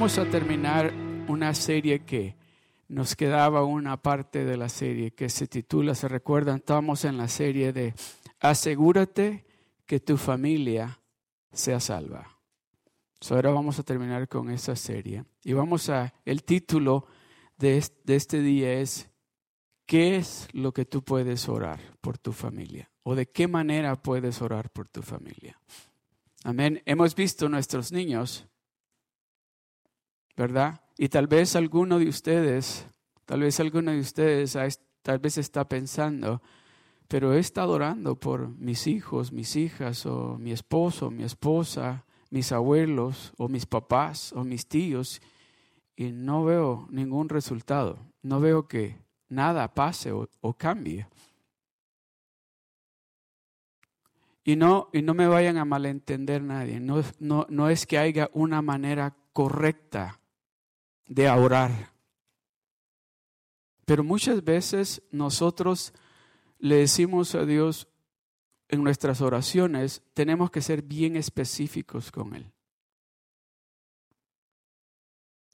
vamos a terminar una serie que nos quedaba una parte de la serie que se titula, se recuerdan, estamos en la serie de Asegúrate que tu familia sea salva. ahora vamos a terminar con esa serie. Y vamos a, el título de de este día es, ¿qué es lo que tú puedes orar por tu familia? ¿O de qué manera puedes orar por tu familia? Amén. Hemos visto nuestros niños ¿verdad? Y tal vez alguno de ustedes, tal vez alguno de ustedes tal vez está pensando, pero he estado orando por mis hijos, mis hijas, o mi esposo, mi esposa, mis abuelos, o mis papás, o mis tíos, y no veo ningún resultado. No veo que nada pase o, cambie. Y no, y no me vayan a malentender nadie. No, no, no es que haya una manera correcta de orar. Pero muchas veces nosotros le decimos a Dios en nuestras oraciones, tenemos que ser bien específicos con Él.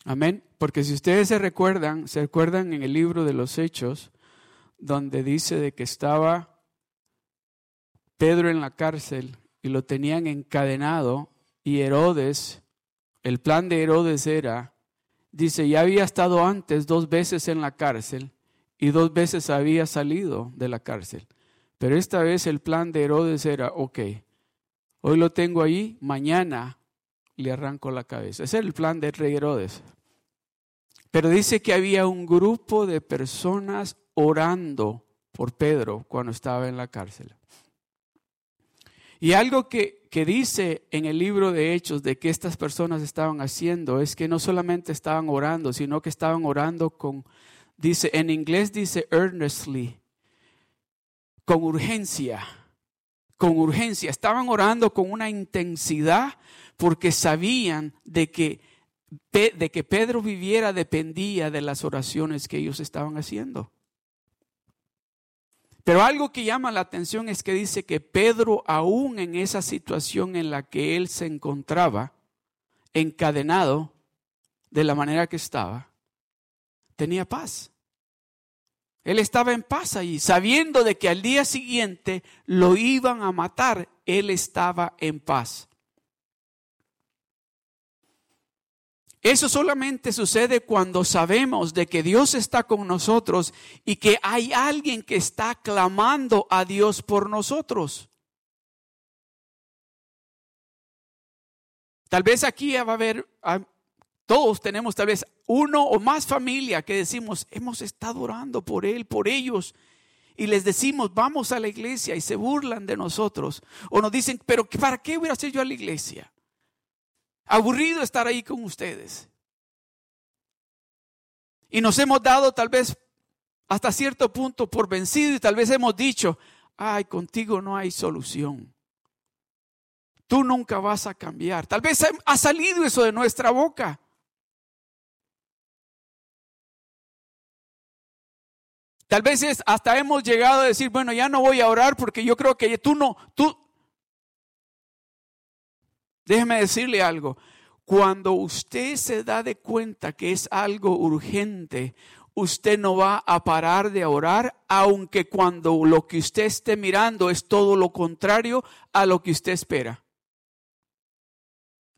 Amén. Porque si ustedes se recuerdan, se recuerdan en el libro de los Hechos, donde dice de que estaba Pedro en la cárcel y lo tenían encadenado y Herodes, el plan de Herodes era dice, ya había estado antes dos veces en la cárcel y dos veces había salido de la cárcel. Pero esta vez el plan de Herodes era, ok, hoy lo tengo ahí, mañana le arranco la cabeza. Ese era el plan del rey Herodes. Pero dice que había un grupo de personas orando por Pedro cuando estaba en la cárcel. Y algo que, dice en el libro de Hechos de que estas personas estaban haciendo es que no solamente estaban orando, sino que estaban orando con, dice, en inglés dice earnestly, con urgencia, con urgencia. Estaban orando con una intensidad porque sabían de que, de que Pedro viviera dependía de las oraciones que ellos estaban haciendo. Pero algo que llama la atención es que dice que Pedro, aún en esa situación en la que él se encontraba, encadenado de la manera que estaba, tenía paz. Él estaba en paz allí, sabiendo de que al día siguiente lo iban a matar, él estaba en paz. Eso solamente sucede cuando sabemos de que Dios está con nosotros y que hay alguien que está clamando a Dios por nosotros. Tal vez aquí va a haber, ah, todos tenemos tal vez uno o más familia que decimos, hemos estado orando por él, por ellos. Y les decimos, vamos a la iglesia y se burlan de nosotros. O nos dicen, pero ¿para qué voy a hacer yo a la iglesia? Aburrido estar ahí con ustedes. Y nos hemos dado tal vez hasta cierto punto por vencido y tal vez hemos dicho, ay, contigo no hay solución. Tú nunca vas a cambiar. Tal vez ha salido eso de nuestra boca. Tal vez hasta hemos llegado a decir, bueno, ya no voy a orar porque yo creo que tú no, tú, Déjeme decirle algo. Cuando usted se da de cuenta que es algo urgente, usted no va a parar de orar, aunque cuando lo que usted esté mirando es todo lo contrario a lo que usted espera.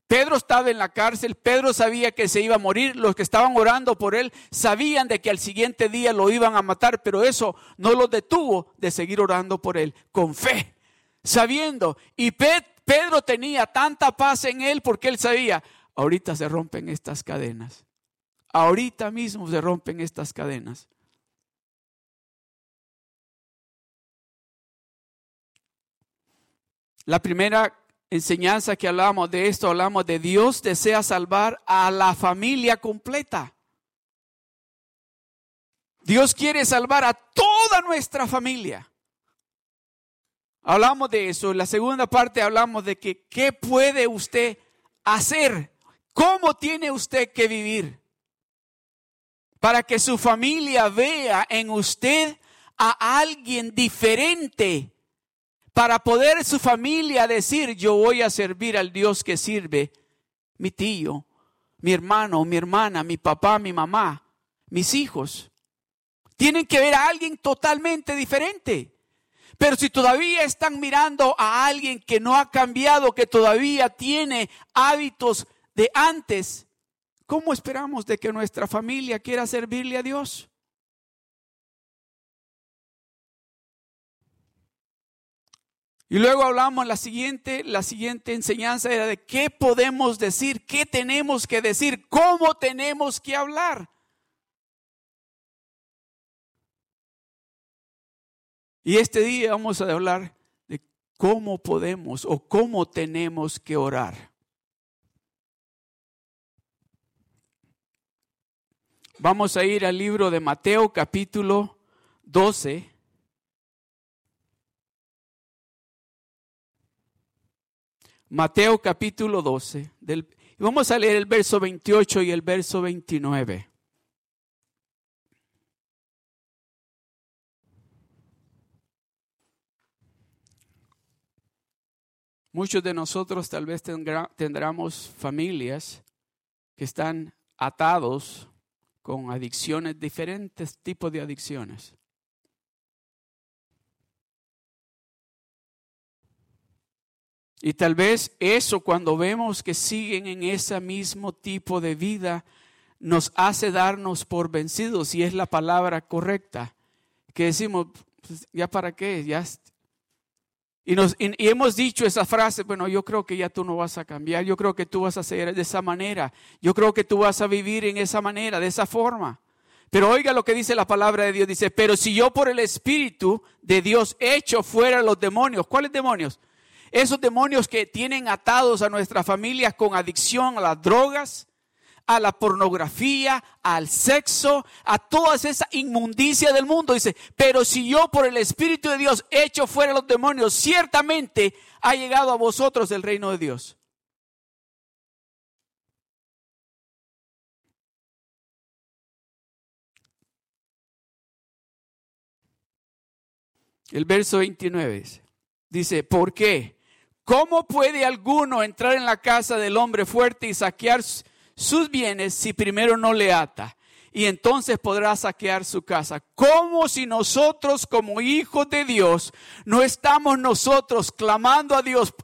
Pedro estaba en la cárcel, Pedro sabía que se iba a morir, los que estaban orando por él sabían de que al siguiente día lo iban a matar, pero eso no lo detuvo de seguir orando por él, con fe, sabiendo. Y Pedro Pedro tenía tanta paz en él porque él sabía, ahorita se rompen estas cadenas. Ahorita mismo se rompen estas cadenas. La primera enseñanza que hablamos de esto, hablamos de Dios desea salvar a la familia completa. Dios quiere salvar a toda nuestra familia. Hablamos de eso. En la segunda parte hablamos de que qué puede usted hacer, cómo tiene usted que vivir para que su familia vea en usted a alguien diferente, para poder su familia decir, yo voy a servir al Dios que sirve mi tío, mi hermano, mi hermana, mi papá, mi mamá, mis hijos. Tienen que ver a alguien totalmente diferente. Pero si todavía están mirando a alguien que no ha cambiado, que todavía tiene hábitos de antes, ¿cómo esperamos de que nuestra familia quiera servirle a Dios? Y luego hablamos la siguiente, la siguiente enseñanza era de qué podemos decir, qué tenemos que decir, cómo tenemos que hablar. Y este día vamos a hablar de cómo podemos o cómo tenemos que orar. Vamos a ir al libro de Mateo capítulo 12. Mateo capítulo 12. Del, vamos a leer el verso 28 y el verso 29. Muchos de nosotros tal vez tendremos familias que están atados con adicciones, diferentes tipos de adicciones. Y tal vez eso cuando vemos que siguen en ese mismo tipo de vida nos hace darnos por vencidos y es la palabra correcta. Que decimos, pues, ya para qué, ya y, nos, y, hemos dicho esa frase, bueno, yo creo que ya tú no vas a cambiar, yo creo que tú vas a ser de esa manera, yo creo que tú vas a vivir en esa manera, de esa forma. Pero oiga lo que dice la palabra de Dios, dice, pero si yo por el Espíritu de Dios echo fuera los demonios, ¿cuáles demonios? Esos demonios que tienen atados a nuestra familia con adicción a las drogas, a la pornografía, al sexo, a toda esa inmundicia del mundo. Dice, pero si yo por el Espíritu de Dios echo fuera los demonios, ciertamente ha llegado a vosotros el reino de Dios. El verso 29 dice, ¿por qué? ¿Cómo puede alguno entrar en la casa del hombre fuerte y saquear sus bienes si primero no le ata. Y entonces podrá saquear su casa. Como si nosotros como hijos de Dios no estamos nosotros clamando a Dios,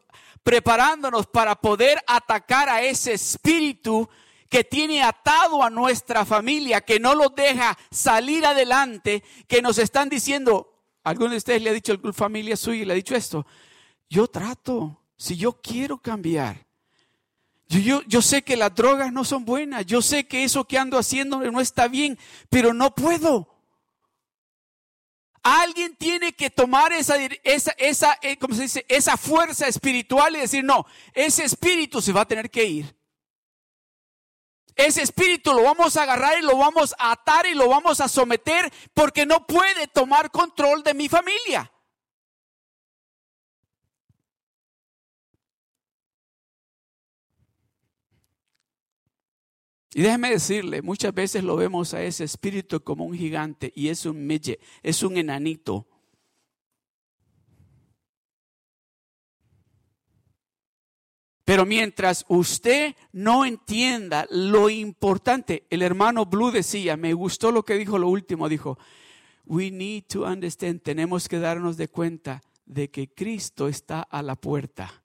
preparándonos para poder atacar a ese espíritu que tiene atado a nuestra familia, que no lo deja salir adelante, que nos están diciendo, alguno de ustedes le ha dicho a familia suya y le ha dicho esto, yo trato, si yo quiero cambiar, yo, yo, sé que las drogas no son buenas, yo sé que eso que ando haciendo no está bien, pero no puedo. Alguien tiene que tomar esa, esa, esa, eh, ¿cómo se dice? esa fuerza espiritual y decir, no, ese espíritu se va a tener que ir. Ese espíritu lo vamos a agarrar y lo vamos a atar y lo vamos a someter porque no puede tomar control de mi familia. Y déjeme decirle, muchas veces lo vemos a ese espíritu como un gigante y es un mille, es un enanito. Pero mientras usted no entienda lo importante, el hermano Blue decía, me gustó lo que dijo lo último, dijo, we need to understand, tenemos que darnos de cuenta de que Cristo está a la puerta.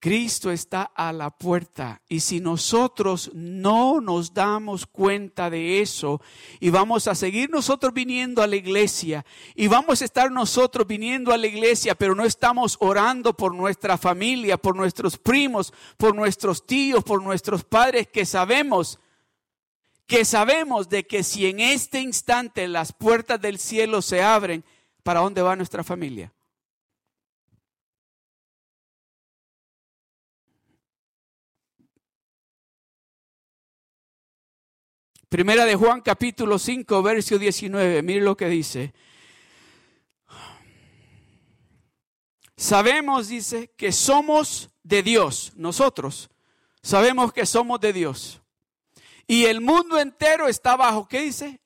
Cristo está a la puerta y si nosotros no nos damos cuenta de eso y vamos a seguir nosotros viniendo a la iglesia y vamos a estar nosotros viniendo a la iglesia pero no estamos orando por nuestra familia, por nuestros primos, por nuestros tíos, por nuestros padres que sabemos que sabemos de que si en este instante las puertas del cielo se abren, ¿para dónde va nuestra familia? Primera de Juan capítulo 5, verso 19. Mire lo que dice. Sabemos, dice, que somos de Dios, nosotros. Sabemos que somos de Dios. Y el mundo entero está bajo, ¿qué dice?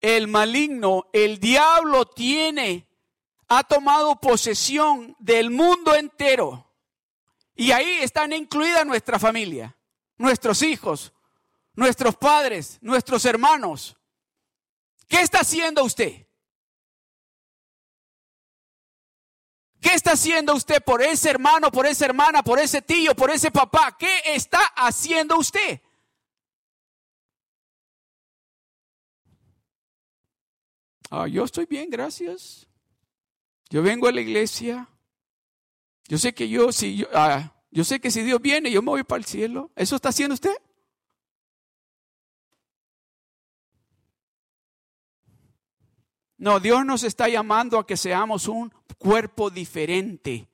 El maligno, el diablo tiene, ha tomado posesión del mundo entero. Y ahí están incluida nuestra familia, nuestros hijos, nuestros padres, nuestros hermanos. ¿Qué está haciendo usted? ¿Qué está haciendo usted por ese hermano, por esa hermana, por ese tío, por ese papá? ¿Qué está haciendo usted? Ah, yo estoy bien, gracias. Yo vengo a la iglesia. Yo sé que yo, si yo, ah, yo sé que si Dios viene, yo me voy para el cielo. ¿Eso está haciendo usted? No, Dios nos está llamando a que seamos un cuerpo diferente,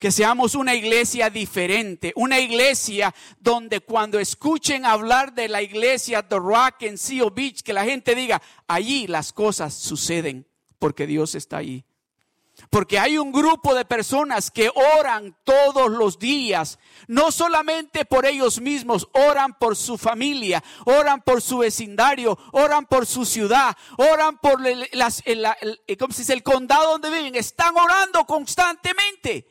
que seamos una iglesia diferente, una iglesia donde cuando escuchen hablar de la iglesia The Rock en Seal Beach, que la gente diga, allí las cosas suceden porque Dios está allí. Porque hay un grupo de personas que oran todos los días, no solamente por ellos mismos, oran por su familia, oran por su vecindario, oran por su ciudad, oran por las, el, ¿cómo se dice? el condado donde viven, están orando constantemente.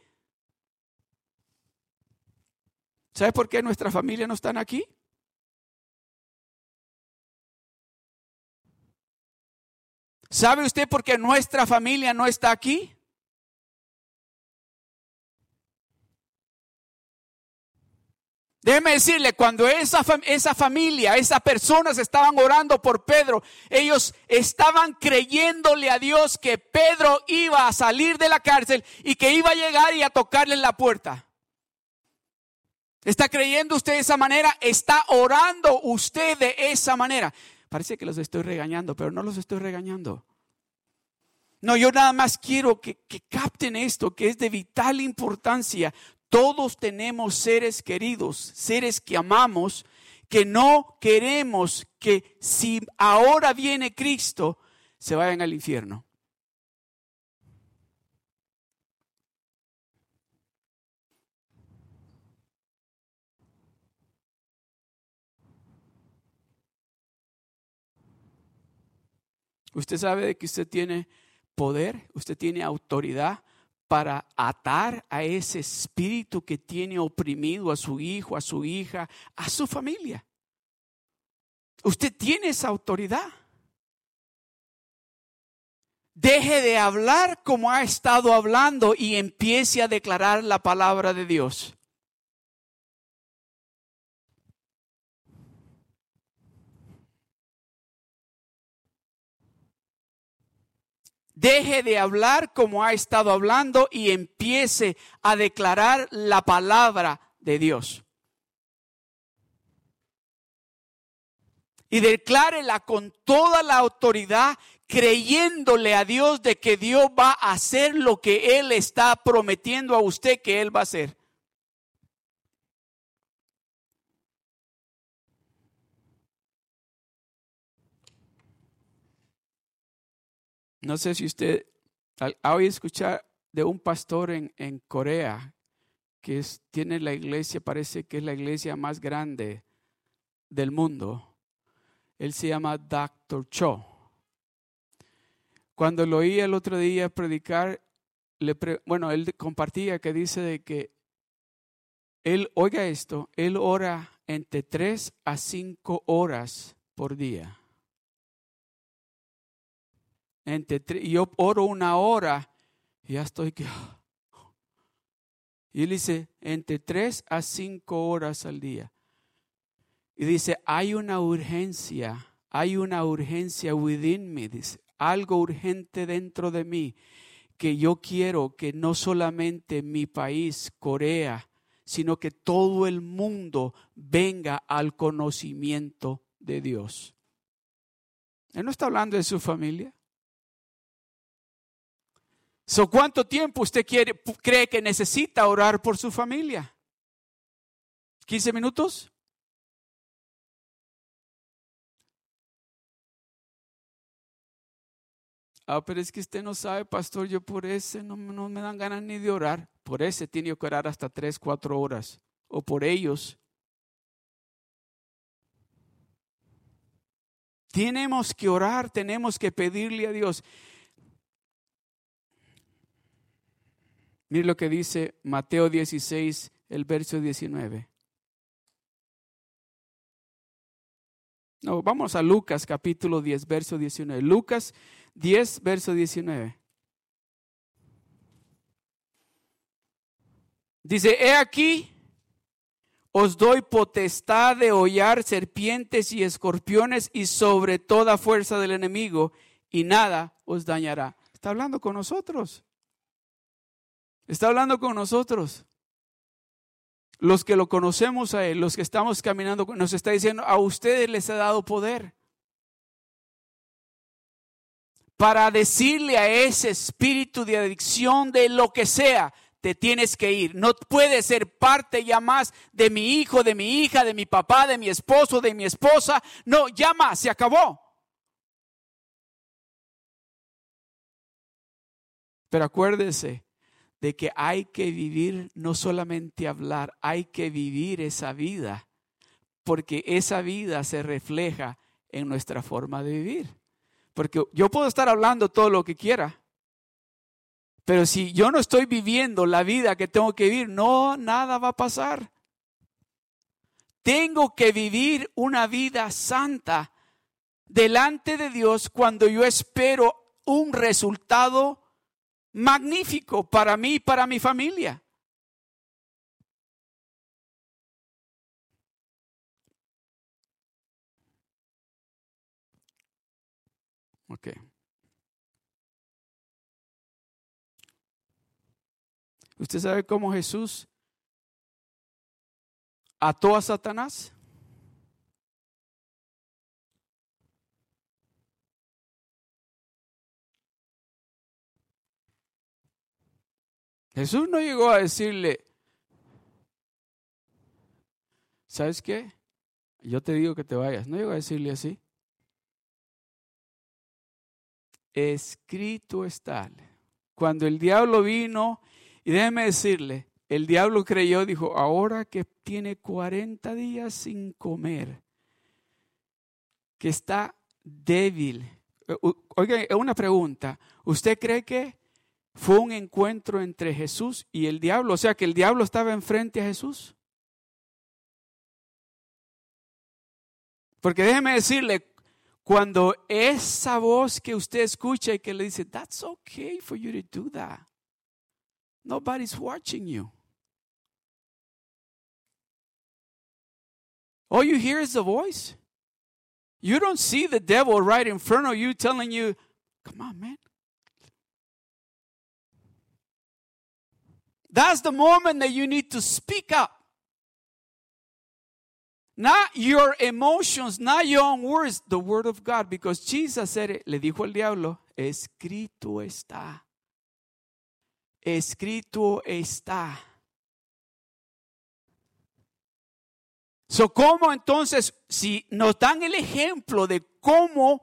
¿Sabe por qué nuestra familia no están aquí? ¿Sabe usted por qué nuestra familia no está aquí? Déjeme decirle, cuando esa, esa familia, esas personas estaban orando por Pedro, ellos estaban creyéndole a Dios que Pedro iba a salir de la cárcel y que iba a llegar y a tocarle en la puerta. ¿Está creyendo usted de esa manera? ¿Está orando usted de esa manera? Parece que los estoy regañando, pero no los estoy regañando. No, yo nada más quiero que, que capten esto, que es de vital importancia. Todos tenemos seres queridos, seres que amamos, que no queremos que si ahora viene Cristo, se vayan al infierno. Usted sabe que usted tiene poder, usted tiene autoridad para atar a ese espíritu que tiene oprimido a su hijo, a su hija, a su familia. Usted tiene esa autoridad. Deje de hablar como ha estado hablando y empiece a declarar la palabra de Dios. Deje de hablar como ha estado hablando y empiece a declarar la palabra de Dios. Y declárela con toda la autoridad, creyéndole a Dios de que Dios va a hacer lo que Él está prometiendo a usted que Él va a hacer. No sé si usted ha oído escuchar de un pastor en, en Corea que tiene la iglesia, parece que es la iglesia más grande del mundo. Él se llama Dr. Cho. Cuando lo oí el otro día predicar, le bueno, él compartía que dice de que él, oiga esto, él ora entre tres a cinco horas por día y yo oro una hora y ya estoy que... Y él dice, entre tres a cinco horas al día. Y dice, hay una urgencia, hay una urgencia within me, dice, algo urgente dentro de mí, que yo quiero que no solamente mi país, Corea, sino que todo el mundo venga al conocimiento de Dios. Él no está hablando de su familia. So, ¿Cuánto tiempo usted cree que necesita orar por su familia? ¿15 minutos? Ah, pero es que usted no sabe, pastor, yo por ese no, no me dan ganas ni de orar. Por ese tiene que orar hasta 3, 4 horas. O por ellos. Tenemos que orar, tenemos que pedirle a Dios. Mire lo que dice Mateo 16, el verso 19. No, vamos a Lucas capítulo 10, verso 19. Lucas 10, verso 19. Dice, he aquí, os doy potestad de hollar serpientes y escorpiones y sobre toda fuerza del enemigo, y nada os dañará. Está hablando con nosotros. Está hablando con nosotros. Los que lo conocemos a Él, los que estamos caminando, nos está diciendo, a ustedes les ha dado poder para decirle a ese espíritu de adicción de lo que sea, te tienes que ir. No puedes ser parte ya más de mi hijo, de mi hija, de mi papá, de mi esposo, de mi esposa. No, ya más, se acabó. Pero acuérdese de que hay que vivir, no solamente hablar, hay que vivir esa vida, porque esa vida se refleja en nuestra forma de vivir. Porque yo puedo estar hablando todo lo que quiera, pero si yo no estoy viviendo la vida que tengo que vivir, no, nada va a pasar. Tengo que vivir una vida santa delante de Dios cuando yo espero un resultado magnífico para mí y para mi familia. Ok. ¿Usted sabe cómo Jesús ató a Satanás? Jesús no llegó a decirle, ¿sabes qué? Yo te digo que te vayas. No llegó a decirle así. Escrito está. Cuando el diablo vino y déjeme decirle, el diablo creyó, dijo, ahora que tiene 40 días sin comer, que está débil. Oiga, una pregunta. ¿Usted cree que fue un encuentro entre Jesús y el diablo? O sea, que el diablo estaba enfrente a Jesús. Porque déjeme decirle, cuando esa voz que usted escucha y que le dice, that's okay for you to do that. Nobody's watching you. All you hear is the voice. You don't see the devil right in front of you telling you, come on, man. That's the moment that you need to speak up. Not your emotions, not your own words, the word of God. Because Jesus said it, le dijo el diablo, escrito está escrito está. So, ¿Cómo entonces, si nos dan el ejemplo de cómo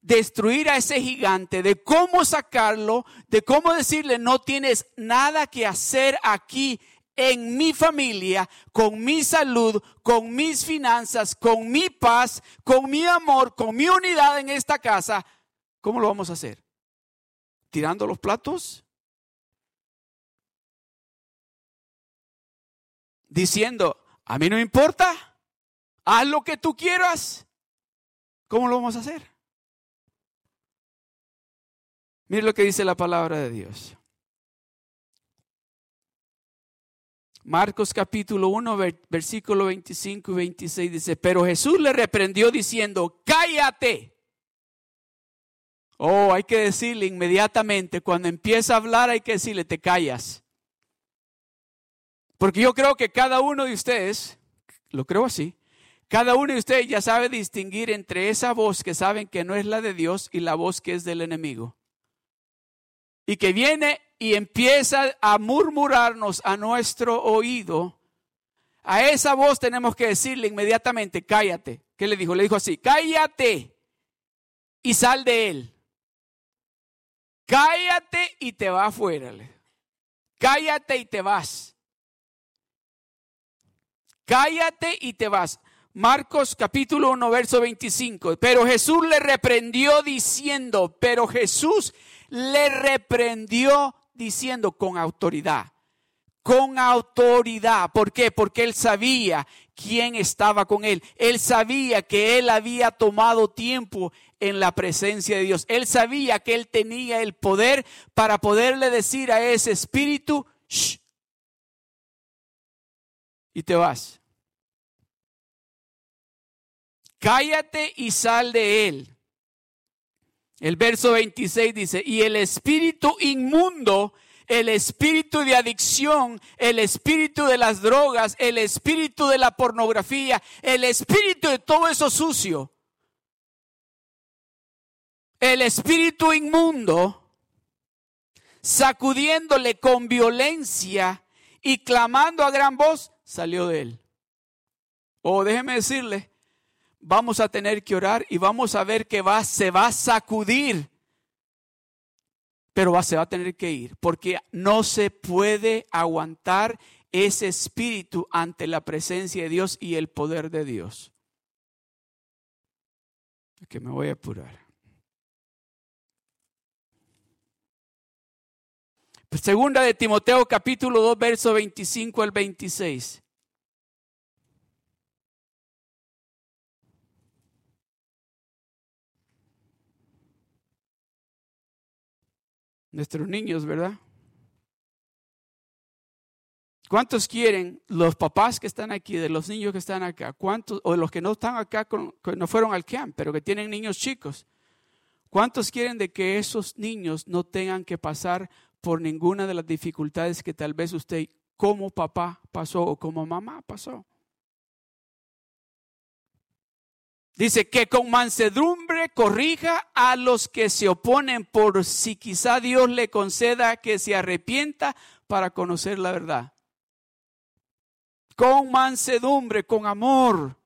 destruir a ese gigante, de cómo sacarlo, de cómo decirle, no tienes nada que hacer aquí en mi familia, con mi salud, con mis finanzas, con mi paz, con mi amor, con mi unidad en esta casa, ¿cómo lo vamos a hacer? ¿Tirando los platos? diciendo, a mí no importa, haz lo que tú quieras. ¿Cómo lo vamos a hacer? Mire lo que dice la palabra de Dios. Marcos capítulo 1, versículo 25 y 26 dice, pero Jesús le reprendió diciendo, cállate. Oh, hay que decirle inmediatamente, cuando empieza a hablar hay que decirle, te callas. Porque yo creo que cada uno de ustedes, lo creo así, cada uno de ustedes ya sabe distinguir entre esa voz que saben que no es la de Dios y la voz que es del enemigo. Y que viene y empieza a murmurarnos a nuestro oído. A esa voz tenemos que decirle inmediatamente, cállate. ¿Qué le dijo? Le dijo así, cállate y sal de él. Cállate y te va afuera. Cállate y te vas cállate y te vas. Marcos capítulo 1, verso 25. Pero Jesús le reprendió diciendo, pero Jesús le reprendió diciendo con autoridad, con autoridad. ¿Por qué? Porque él sabía quién estaba con él. Él sabía que él había tomado tiempo en la presencia de Dios. Él sabía que él tenía el poder para poderle decir a ese espíritu, y te vas. Cállate y sal de él. El verso 26 dice, y el espíritu inmundo, el espíritu de adicción, el espíritu de las drogas, el espíritu de la pornografía, el espíritu de todo eso sucio, el espíritu inmundo, sacudiéndole con violencia y clamando a gran voz, salió de él. O oh, déjeme decirle, vamos a tener que orar y vamos a ver que va, se va a sacudir, pero se va a tener que ir, porque no se puede aguantar ese espíritu ante la presencia de Dios y el poder de Dios. Que me voy a apurar. Segunda de Timoteo capítulo 2, verso 25 al 26. Nuestros niños, ¿verdad? ¿Cuántos quieren los papás que están aquí, de los niños que están acá? ¿Cuántos, o los que no están acá, que no fueron al camp, pero que tienen niños chicos? ¿Cuántos quieren de que esos niños no tengan que pasar por ninguna de las dificultades que tal vez usted como papá pasó o como mamá pasó. Dice que con mansedumbre corrija a los que se oponen por si quizá Dios le conceda que se arrepienta para conocer la verdad. Con mansedumbre, con amor.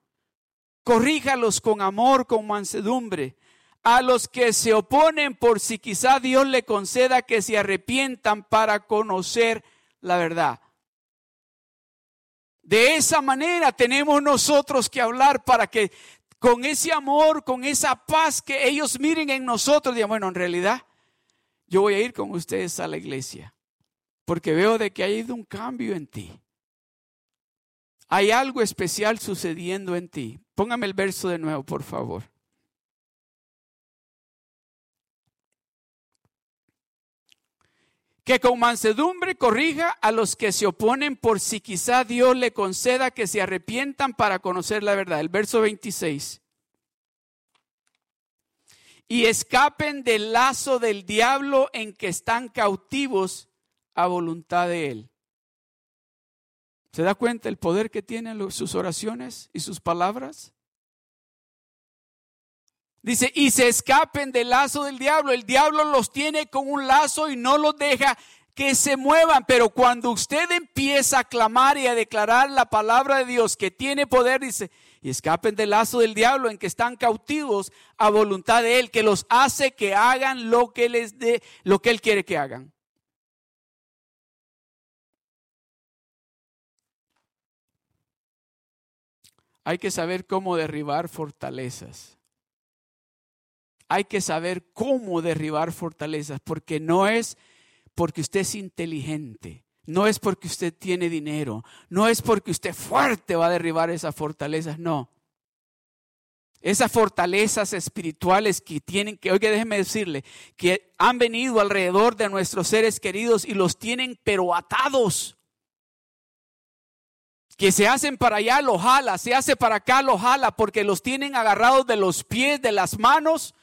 Corríjalos con amor, con mansedumbre a los que se oponen por si quizá Dios le conceda que se arrepientan para conocer la verdad. De esa manera tenemos nosotros que hablar para que con ese amor, con esa paz que ellos miren en nosotros, digan, bueno, en realidad yo voy a ir con ustedes a la iglesia, porque veo de que ha ido un cambio en ti. Hay algo especial sucediendo en ti. Póngame el verso de nuevo, por favor. Que con mansedumbre corrija a los que se oponen por si quizá Dios le conceda que se arrepientan para conocer la verdad. El verso 26. Y escapen del lazo del diablo en que están cautivos a voluntad de él. ¿Se da cuenta el poder que tienen sus oraciones y sus palabras? Dice, y se escapen del lazo del diablo. El diablo los tiene con un lazo y no los deja que se muevan. Pero cuando usted empieza a clamar y a declarar la palabra de Dios que tiene poder, dice, y escapen del lazo del diablo en que están cautivos a voluntad de Él, que los hace que hagan lo que les dé, lo que Él quiere que hagan. Hay que saber cómo derribar fortalezas hay que saber cómo derribar fortalezas, porque no es porque usted es inteligente, no es porque usted tiene dinero, no es porque usted fuerte va a derribar esas fortalezas, no. Esas fortalezas espirituales que tienen, que, oiga, déjeme decirle, que han venido alrededor de nuestros seres queridos y los tienen pero atados. Que se hacen para allá, lo jala, se hace para acá, lo jala, porque los tienen agarrados de los pies, de las manos,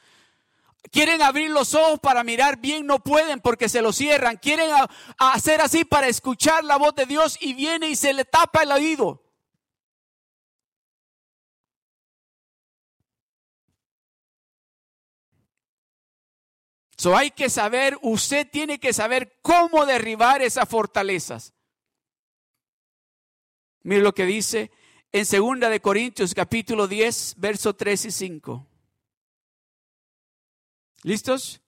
Quieren abrir los ojos para mirar bien, no pueden porque se los cierran. Quieren hacer así para escuchar la voz de Dios y viene y se le tapa el oído. So hay que saber, usted tiene que saber cómo derribar esas fortalezas. Mire lo que dice en 2 de Corintios capítulo 10, verso 3 y 5. ¿Listos?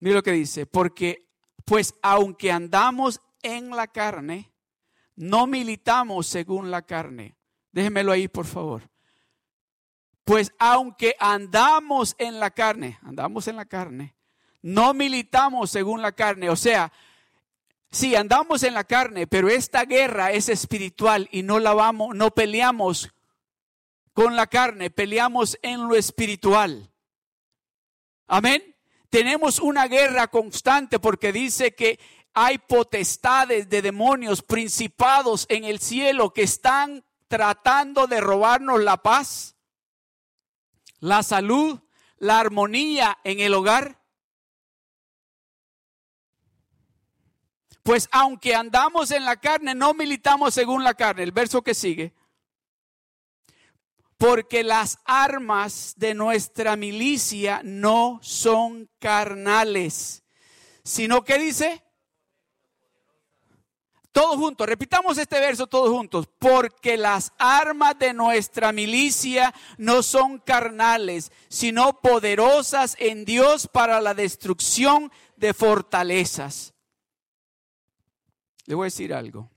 Mira lo que dice, porque pues aunque andamos en la carne, no militamos según la carne. Déjenmelo ahí, por favor. Pues aunque andamos en la carne, andamos en la carne, no militamos según la carne. O sea, Sí, andamos en la carne, pero esta guerra es espiritual y no la vamos, no peleamos con la carne, peleamos en lo espiritual. Amén. Tenemos una guerra constante porque dice que hay potestades de demonios, principados en el cielo que están tratando de robarnos la paz, la salud, la armonía en el hogar. Pues aunque andamos en la carne, no militamos según la carne. El verso que sigue. Porque las armas de nuestra milicia no son carnales, sino que dice, todos juntos, repitamos este verso todos juntos, porque las armas de nuestra milicia no son carnales, sino poderosas en Dios para la destrucción de fortalezas. Le voy a decir algo.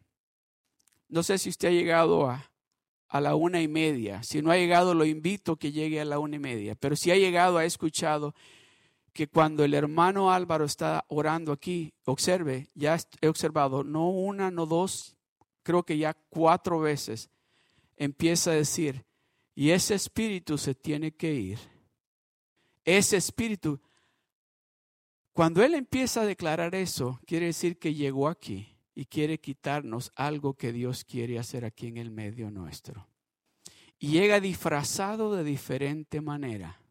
No sé si usted ha llegado a, a la una y media. Si no ha llegado, lo invito que llegue a la una y media. Pero si ha llegado, ha escuchado que cuando el hermano Álvaro está orando aquí, observe, ya he observado, no una, no dos, creo que ya cuatro veces, empieza a decir, y ese espíritu se tiene que ir. Ese espíritu, cuando él empieza a declarar eso, quiere decir que llegó aquí y quiere quitarnos algo que Dios quiere hacer aquí en el medio nuestro. Y llega disfrazado de diferente manera.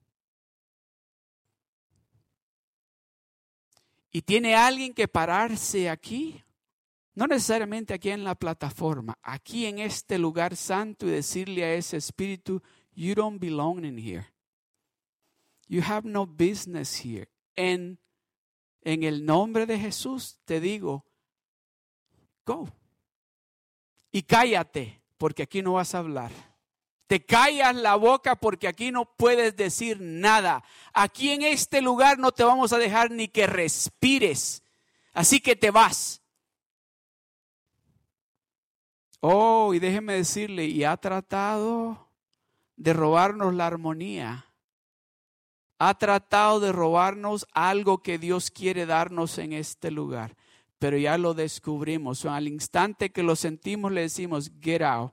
y tiene alguien que pararse aquí, no necesariamente aquí en la plataforma, aquí en este lugar santo y decirle a ese espíritu, you don't belong in here. You have no business here. En, en el nombre de Jesús te digo, go. Y cállate, porque aquí no vas a hablar. Te callas la boca porque aquí no puedes decir nada. Aquí en este lugar no te vamos a dejar ni que respires. Así que te vas. Oh, y déjeme decirle, y ha tratado de robarnos la armonía. Ha tratado de robarnos algo que Dios quiere darnos en este lugar. Pero ya lo descubrimos. al instante que lo sentimos, le decimos, get out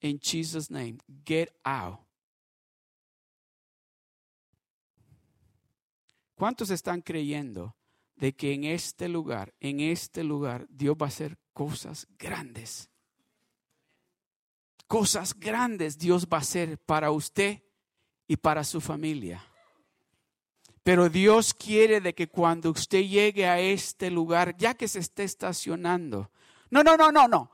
in Jesus' name. Get out. ¿Cuántos están creyendo de que en este lugar, en este lugar, Dios va a hacer cosas grandes? Cosas grandes Dios va a hacer para usted y para su familia. Pero Dios quiere de que cuando usted llegue a este lugar, ya que se esté estacionando, no, no, no, no, no.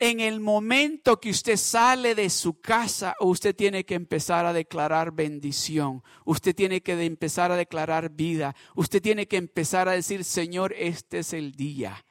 En el momento que usted sale de su casa, usted tiene que empezar a declarar bendición, usted tiene que empezar a declarar vida, usted tiene que empezar a decir, Señor, este es el día.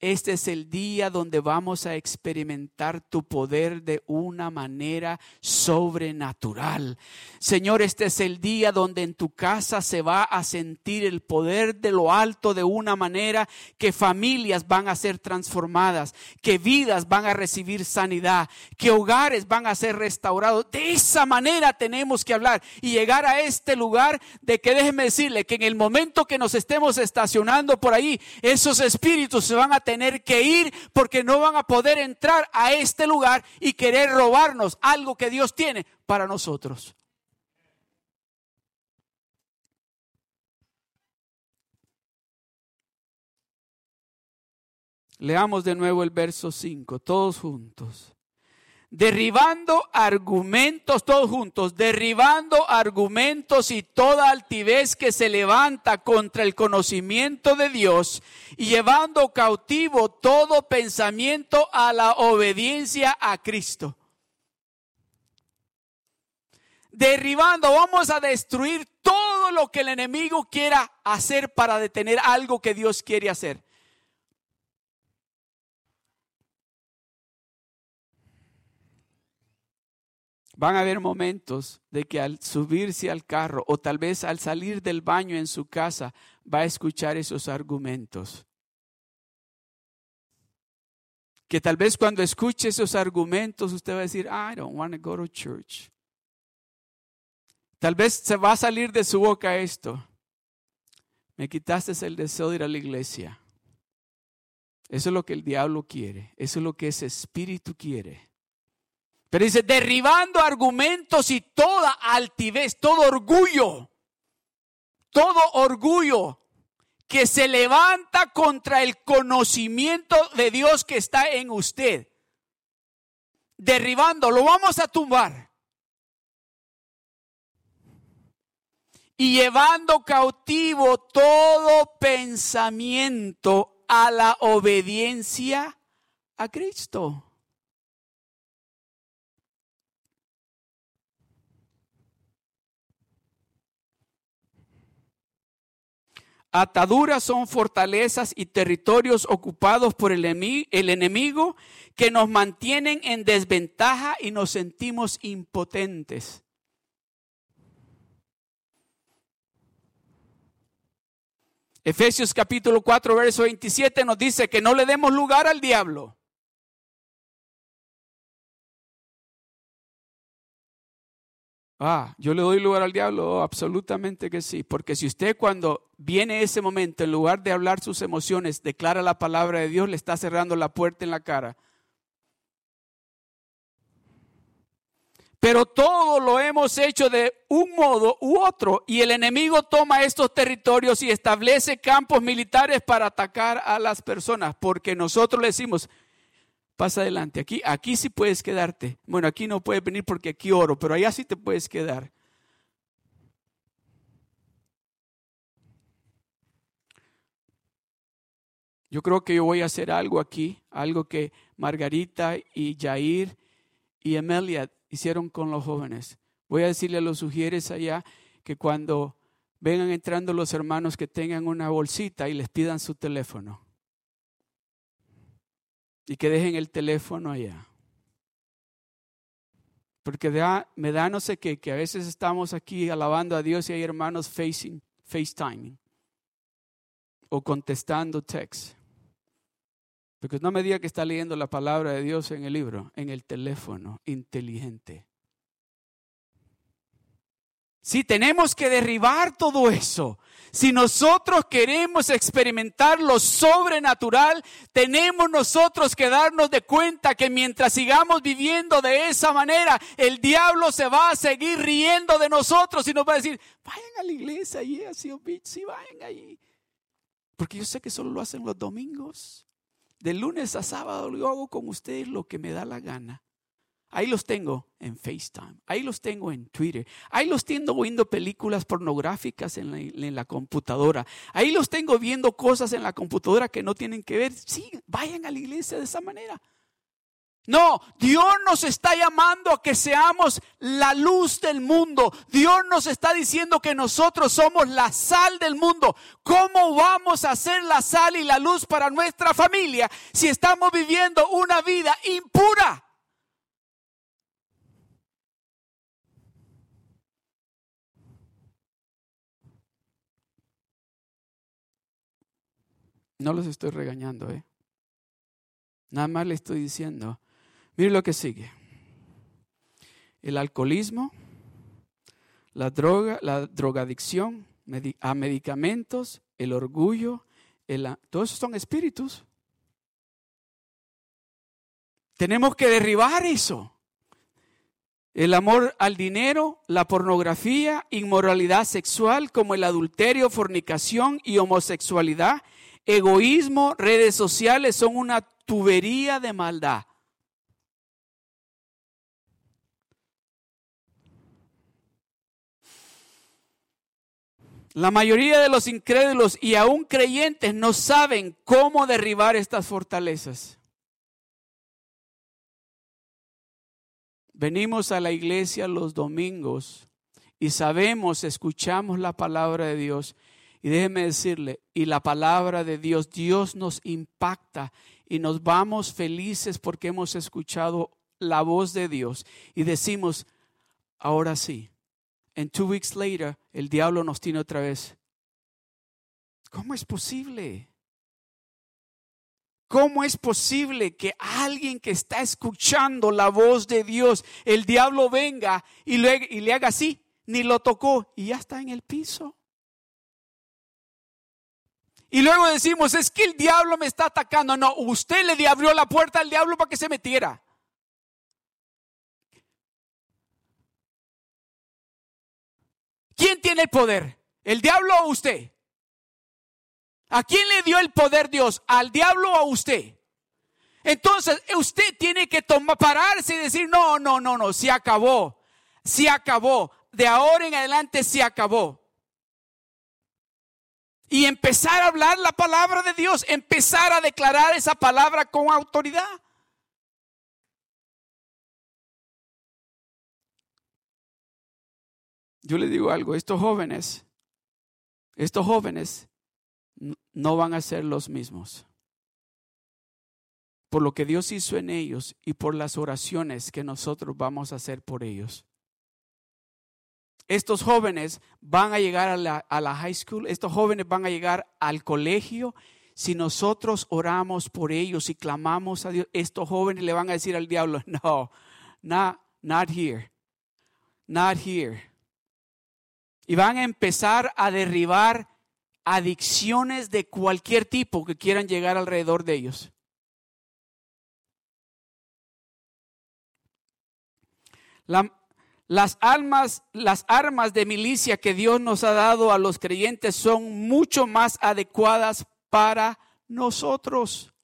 Este es el día donde vamos a experimentar tu poder de una manera sobrenatural. Señor, este es el día donde en tu casa se va a sentir el poder de lo alto de una manera que familias van a ser transformadas, que vidas van a recibir sanidad, que hogares van a ser restaurados. De esa manera tenemos que hablar y llegar a este lugar de que déjeme decirle que en el momento que nos estemos estacionando por ahí, esos espíritus se van a tener que ir porque no van a poder entrar a este lugar y querer robarnos algo que Dios tiene para nosotros. Leamos de nuevo el verso 5, todos juntos derribando argumentos, todos juntos, derribando argumentos y toda altivez que se levanta contra el conocimiento de Dios y llevando cautivo todo pensamiento a la obediencia a Cristo. Derribando, vamos a destruir todo lo que el enemigo quiera hacer para detener algo que Dios quiere hacer. Van a haber momentos de que al subirse al carro o tal vez al salir del baño en su casa va a escuchar esos argumentos. Que tal vez cuando escuche esos argumentos usted va a decir, I don't want to go to church. Tal vez se va a salir de su boca esto. Me quitaste el deseo de ir a la iglesia. Eso es lo que el diablo quiere. Eso es lo que ese espíritu quiere. Pero dice, derribando argumentos y toda altivez, todo orgullo, todo orgullo que se levanta contra el conocimiento de Dios que está en usted. Derribando, lo vamos a tumbar. Y llevando cautivo todo pensamiento a la obediencia a Cristo. Ataduras son fortalezas y territorios ocupados por el enemigo que nos mantienen en desventaja y nos sentimos impotentes. Efesios capítulo 4, verso 27 nos dice que no le demos lugar al diablo. Ah, yo le doy lugar al diablo, oh, absolutamente que sí, porque si usted cuando viene ese momento, en lugar de hablar sus emociones, declara la palabra de Dios, le está cerrando la puerta en la cara. Pero todo lo hemos hecho de un modo u otro y el enemigo toma estos territorios y establece campos militares para atacar a las personas, porque nosotros le decimos, pasa adelante, aquí, aquí sí puedes quedarte. Bueno, aquí no puedes venir porque aquí oro, pero allá sí te puedes quedar. Yo creo que yo voy a hacer algo aquí, algo que Margarita y Jair y Emelia hicieron con los jóvenes. Voy a decirle a los sugieres allá que cuando vengan entrando los hermanos que tengan una bolsita y les pidan su teléfono. Y que dejen el teléfono allá. Porque me da no sé qué, que a veces estamos aquí alabando a Dios y hay hermanos facing, FaceTiming o contestando texts. Porque no me diga que está leyendo la palabra de Dios en el libro, en el teléfono inteligente. Si tenemos que derribar todo eso. Si nosotros queremos experimentar lo sobrenatural, tenemos nosotros que darnos de cuenta que mientras sigamos viviendo de esa manera, el diablo se va a seguir riendo de nosotros y nos va a decir, vayan a la iglesia y así, sí, vayan ahí. Porque yo sé que solo lo hacen los domingos. De lunes a sábado yo hago con ustedes lo que me da la gana. Ahí los tengo en FaceTime, ahí los tengo en Twitter, ahí los tengo viendo películas pornográficas en la, en la, computadora, ahí los tengo viendo cosas en la computadora que no tienen que ver. Sí, vayan a la iglesia de esa manera. No, Dios nos está llamando a que seamos la luz del mundo. Dios nos está diciendo que nosotros somos la sal del mundo. ¿Cómo vamos a ser la sal y la luz para nuestra familia si estamos viviendo una vida impura? No los estoy regañando, ¿eh? Nada más le estoy diciendo Mire lo que sigue. El alcoholismo, la droga, la drogadicción, a medicamentos, el orgullo, el, todos son espíritus. Tenemos que derribar eso. El amor al dinero, la pornografía, inmoralidad sexual como el adulterio, fornicación y homosexualidad, egoísmo, redes sociales son una tubería de maldad. La mayoría de los incrédulos y aún creyentes no saben cómo derribar estas fortalezas. Venimos a la iglesia los domingos y sabemos, escuchamos la palabra de Dios. Y déjeme decirle, y la palabra de Dios, Dios nos impacta y nos vamos felices porque hemos escuchado la voz de Dios y decimos, ahora sí, And two weeks later, el diablo nos tiene otra vez. ¿Cómo es posible? ¿Cómo es posible que alguien que está escuchando la voz de Dios, el diablo venga y le, y le haga así? Ni lo tocó y ya está en el piso. Y luego decimos, es que el diablo me está atacando. No, usted le abrió la puerta al diablo para que se metiera. ¿Quién tiene el poder? ¿El diablo o usted? ¿A quién le dio el poder Dios? ¿Al diablo o a usted? Entonces, usted tiene que tomar, pararse y decir, no, no, no, no, se acabó, se acabó, de ahora en adelante se acabó. Y empezar a hablar la palabra de Dios, empezar a declarar esa palabra con autoridad. Yo le digo algo, estos jóvenes, estos jóvenes no van a ser los mismos por lo que Dios hizo en ellos y por las oraciones que nosotros vamos a hacer por ellos. Estos jóvenes van a llegar a la, high school, estos jóvenes van a llegar al colegio. Si nosotros oramos por ellos y clamamos a Dios, estos jóvenes le van a decir al diablo, no, not, not here, not here. Y van a empezar a derribar adicciones de cualquier tipo que quieran llegar alrededor de ellos. Las, almas, las armas de milicia que Dios nos ha dado a los creyentes son mucho más adecuadas para nosotros.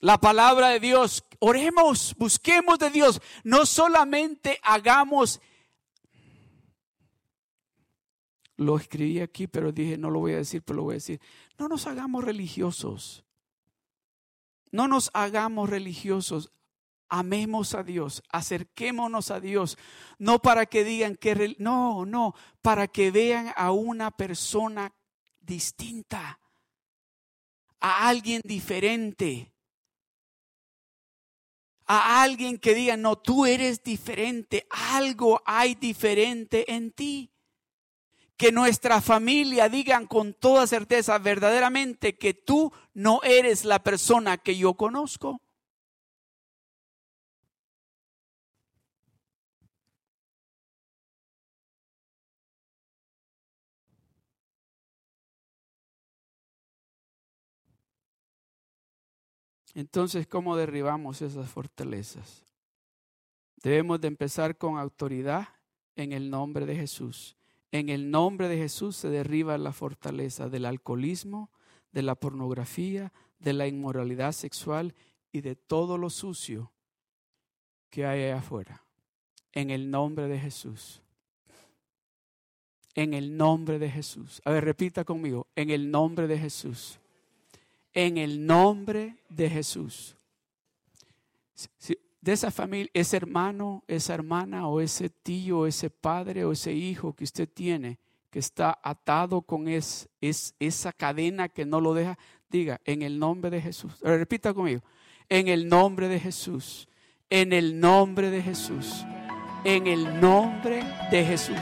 La palabra de Dios, oremos, busquemos de Dios, no solamente hagamos, lo escribí aquí, pero dije, no lo voy a decir, pero lo voy a decir, no nos hagamos religiosos. No nos hagamos religiosos amemos a Dios, acerquémonos a Dios, no para que digan que, no, no, para que vean a una persona distinta, a alguien diferente, a alguien que diga, no, tú eres diferente, algo hay diferente en ti. Que nuestra familia digan con toda certeza verdaderamente que tú no eres la persona que yo conozco. Entonces, ¿cómo derribamos esas fortalezas? Debemos de empezar con autoridad en el nombre de Jesús. En el nombre de Jesús se derriba la fortaleza del alcoholismo, de la pornografía, de la inmoralidad sexual y de todo lo sucio que hay allá afuera. En el nombre de Jesús. En el nombre de Jesús. A ver, repita conmigo. En el nombre de Jesús en el nombre de Jesús. de esa familia, ese hermano, esa hermana o ese tío, ese padre o ese hijo que usted tiene, que está atado con es, es, esa cadena que no lo deja, diga, en el nombre de Jesús. repita conmigo, en el nombre de Jesús, en el nombre de Jesús, en el nombre de Jesús.